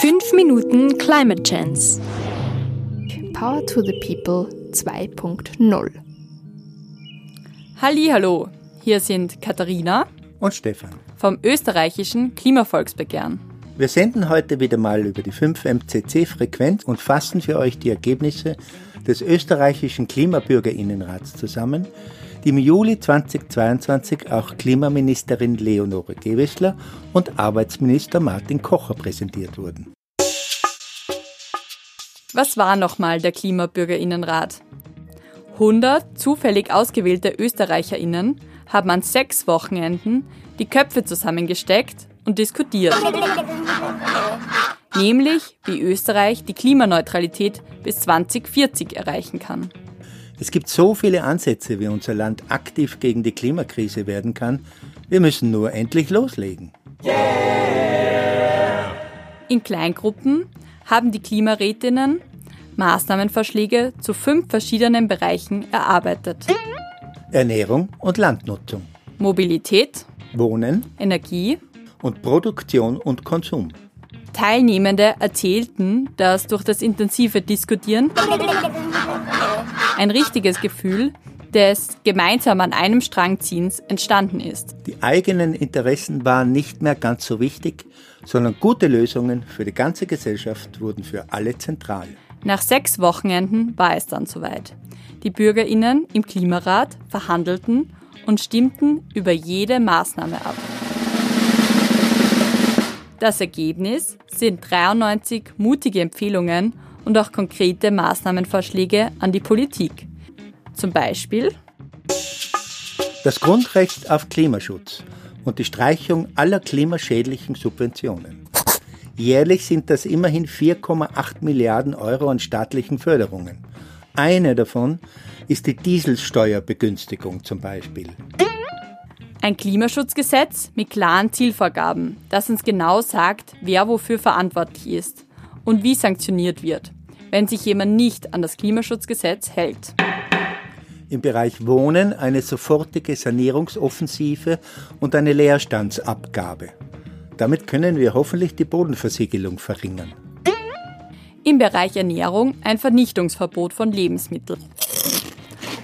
5 Minuten Climate Chance. Power to the People 2.0. Hallo, hier sind Katharina und Stefan vom österreichischen Klimavolksbegehren. Wir senden heute wieder mal über die 5 MCC-Frequenz und fassen für euch die Ergebnisse des österreichischen Klimabürgerinnenrats zusammen, die im Juli 2022 auch Klimaministerin Leonore Gewessler und Arbeitsminister Martin Kocher präsentiert wurden. Was war nochmal der Klimabürgerinnenrat? 100 zufällig ausgewählte Österreicherinnen haben an sechs Wochenenden die Köpfe zusammengesteckt und diskutiert. Nämlich, wie Österreich die Klimaneutralität bis 2040 erreichen kann. Es gibt so viele Ansätze, wie unser Land aktiv gegen die Klimakrise werden kann. Wir müssen nur endlich loslegen. Yeah! In Kleingruppen haben die Klimarätinnen Maßnahmenvorschläge zu fünf verschiedenen Bereichen erarbeitet. Ernährung und Landnutzung. Mobilität. Wohnen. Energie. Und Produktion und Konsum. Teilnehmende erzählten, dass durch das intensive Diskutieren ein richtiges Gefühl des gemeinsam an einem Strang ziehens entstanden ist. Die eigenen Interessen waren nicht mehr ganz so wichtig, sondern gute Lösungen für die ganze Gesellschaft wurden für alle zentral. Nach sechs Wochenenden war es dann soweit. Die Bürgerinnen im Klimarat verhandelten und stimmten über jede Maßnahme ab. Das Ergebnis sind 93 mutige Empfehlungen und auch konkrete Maßnahmenvorschläge an die Politik. Zum Beispiel das Grundrecht auf Klimaschutz und die Streichung aller klimaschädlichen Subventionen. Jährlich sind das immerhin 4,8 Milliarden Euro an staatlichen Förderungen. Eine davon ist die Dieselsteuerbegünstigung zum Beispiel. Ein Klimaschutzgesetz mit klaren Zielvorgaben, das uns genau sagt, wer wofür verantwortlich ist und wie sanktioniert wird, wenn sich jemand nicht an das Klimaschutzgesetz hält. Im Bereich Wohnen eine sofortige Sanierungsoffensive und eine Leerstandsabgabe. Damit können wir hoffentlich die Bodenversiegelung verringern. Im Bereich Ernährung ein Vernichtungsverbot von Lebensmitteln.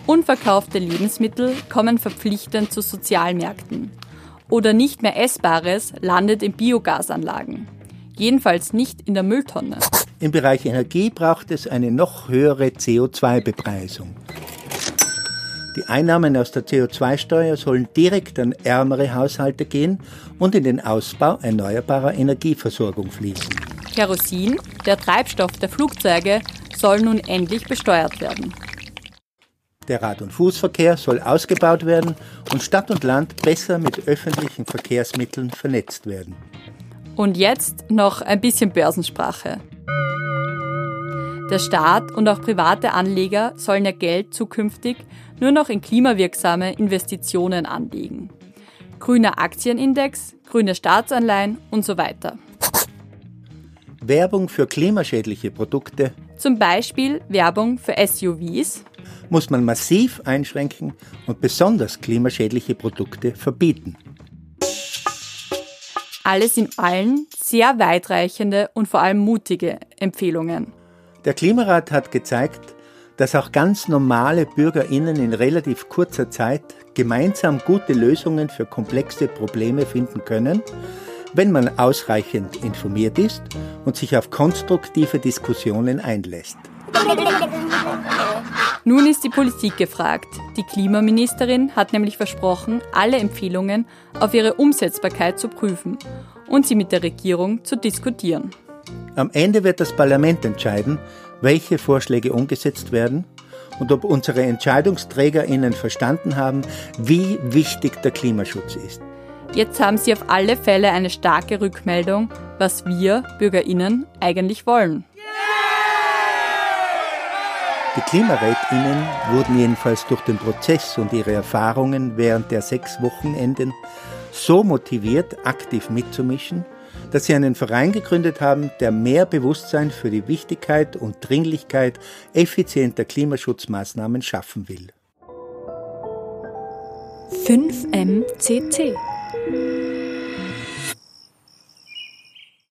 Unverkaufte Lebensmittel kommen verpflichtend zu Sozialmärkten. Oder nicht mehr Essbares landet in Biogasanlagen. Jedenfalls nicht in der Mülltonne. Im Bereich Energie braucht es eine noch höhere CO2-Bepreisung. Die Einnahmen aus der CO2-Steuer sollen direkt an ärmere Haushalte gehen und in den Ausbau erneuerbarer Energieversorgung fließen. Kerosin, der Treibstoff der Flugzeuge, soll nun endlich besteuert werden. Der Rad- und Fußverkehr soll ausgebaut werden und Stadt und Land besser mit öffentlichen Verkehrsmitteln vernetzt werden. Und jetzt noch ein bisschen Börsensprache. Der Staat und auch private Anleger sollen ihr Geld zukünftig nur noch in klimawirksame Investitionen anlegen. Grüner Aktienindex, grüne Staatsanleihen und so weiter. Werbung für klimaschädliche Produkte. Zum Beispiel Werbung für SUVs. Muss man massiv einschränken und besonders klimaschädliche Produkte verbieten. Alles in allen sehr weitreichende und vor allem mutige Empfehlungen. Der Klimarat hat gezeigt, dass auch ganz normale Bürgerinnen in relativ kurzer Zeit gemeinsam gute Lösungen für komplexe Probleme finden können, wenn man ausreichend informiert ist und sich auf konstruktive Diskussionen einlässt. Nun ist die Politik gefragt. Die Klimaministerin hat nämlich versprochen, alle Empfehlungen auf ihre Umsetzbarkeit zu prüfen und sie mit der Regierung zu diskutieren. Am Ende wird das Parlament entscheiden, welche Vorschläge umgesetzt werden und ob unsere Entscheidungsträgerinnen verstanden haben, wie wichtig der Klimaschutz ist. Jetzt haben sie auf alle Fälle eine starke Rückmeldung, was wir Bürgerinnen eigentlich wollen. Die Klimarätinnen wurden jedenfalls durch den Prozess und ihre Erfahrungen während der sechs Wochenenden so motiviert, aktiv mitzumischen, dass sie einen Verein gegründet haben, der mehr Bewusstsein für die Wichtigkeit und Dringlichkeit effizienter Klimaschutzmaßnahmen schaffen will. 5MCC